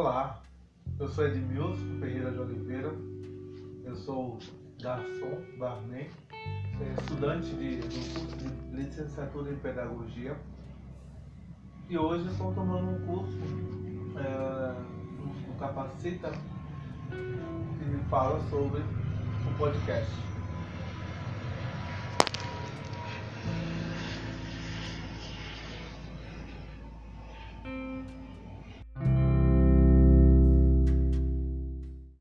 Olá, Eu sou Edmilson Ferreira de Oliveira, eu sou garçom, barman, estudante de, de licenciatura em pedagogia e hoje estou tomando um curso é, do Capacita que me fala sobre o podcast.